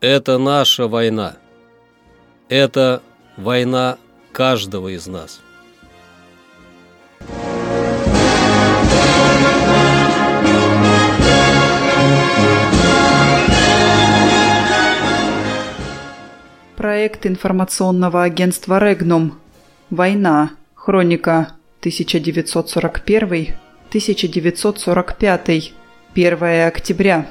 Это наша война. Это война каждого из нас. Проект информационного агентства «Регнум». Война. Хроника 1941-1945. 1 октября.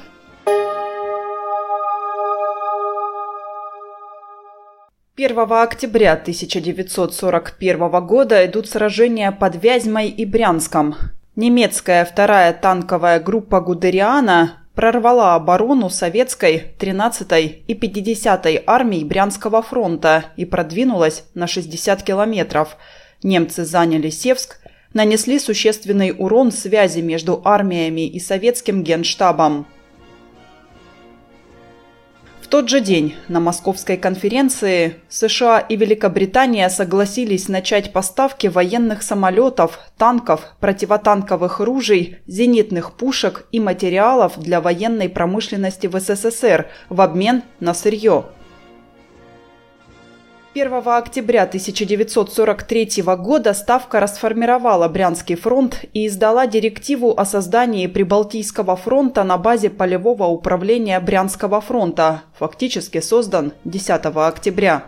1 октября 1941 года идут сражения под Вязьмой и Брянском. Немецкая вторая танковая группа Гудериана прорвала оборону советской 13-й и 50-й армий Брянского фронта и продвинулась на 60 километров. Немцы заняли Севск, нанесли существенный урон связи между армиями и советским генштабом тот же день на Московской конференции США и Великобритания согласились начать поставки военных самолетов, танков, противотанковых ружей, зенитных пушек и материалов для военной промышленности в СССР в обмен на сырье. 1 октября 1943 года Ставка расформировала Брянский фронт и издала директиву о создании Прибалтийского фронта на базе полевого управления Брянского фронта, фактически создан 10 октября.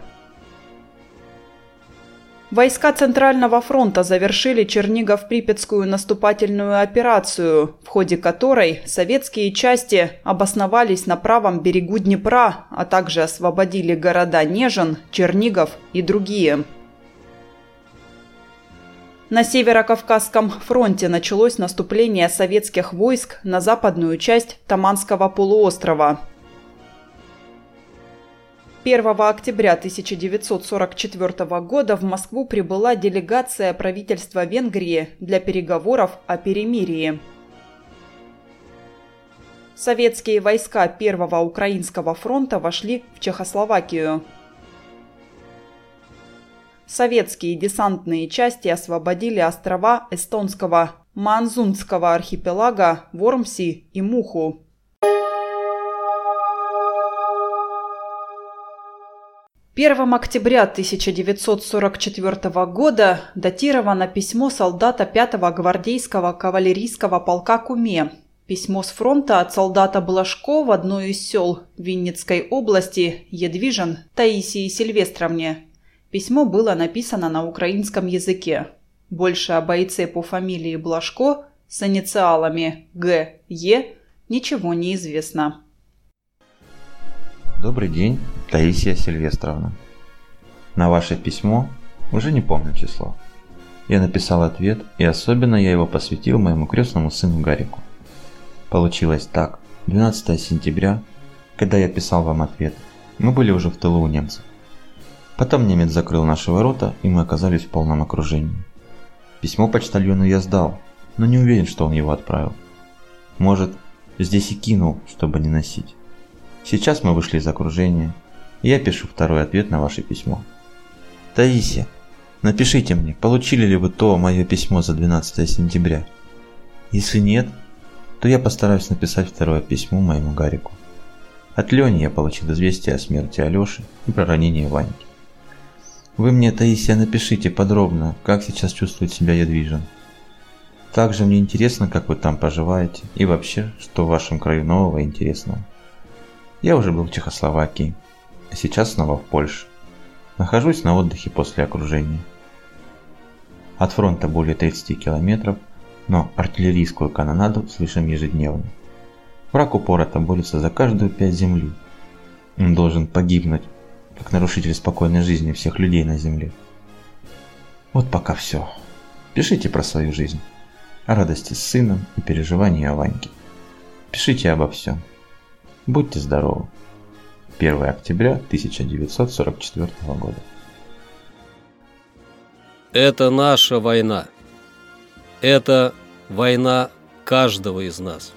Войска Центрального фронта завершили Чернигов-Припятскую наступательную операцию, в ходе которой советские части обосновались на правом берегу Днепра, а также освободили города Нежин, Чернигов и другие. На Северо-Кавказском фронте началось наступление советских войск на западную часть Таманского полуострова – 1 октября 1944 года в Москву прибыла делегация правительства Венгрии для переговоров о перемирии. Советские войска Первого Украинского фронта вошли в Чехословакию. Советские десантные части освободили острова эстонского Манзунского архипелага Вормси и Муху. 1 октября 1944 года датировано письмо солдата 5-го гвардейского кавалерийского полка Куме. Письмо с фронта от солдата Блажко в одной из сел Винницкой области Едвижен Таисии Сильвестровне. Письмо было написано на украинском языке. Больше о бойце по фамилии Блажко с инициалами Г. Е. ничего не известно. Добрый день, Таисия Сильвестровна. На ваше письмо, уже не помню число, я написал ответ, и особенно я его посвятил моему крестному сыну Гарику. Получилось так. 12 сентября, когда я писал вам ответ, мы были уже в тылу у немцев. Потом немец закрыл наши ворота, и мы оказались в полном окружении. Письмо почтальону я сдал, но не уверен, что он его отправил. Может, здесь и кинул, чтобы не носить. Сейчас мы вышли из окружения. Я пишу второй ответ на ваше письмо. Таисия, напишите мне, получили ли вы то мое письмо за 12 сентября. Если нет, то я постараюсь написать второе письмо моему Гарику. От Лени я получил известие о смерти Алёши и про ранение Ваньки. Вы мне, Таисия, напишите подробно, как сейчас чувствует себя Ядвижин. Также мне интересно, как вы там поживаете и вообще, что в вашем краю нового и интересного. Я уже был в Чехословакии, а сейчас снова в Польше. Нахожусь на отдыхе после окружения. От фронта более 30 километров, но артиллерийскую канонаду слышим ежедневно. Враг упорото борется за каждую пять земли. Он должен погибнуть, как нарушитель спокойной жизни всех людей на земле. Вот пока все. Пишите про свою жизнь, о радости с сыном и переживании о Ваньке. Пишите обо всем. Будьте здоровы. 1 октября 1944 года. Это наша война. Это война каждого из нас.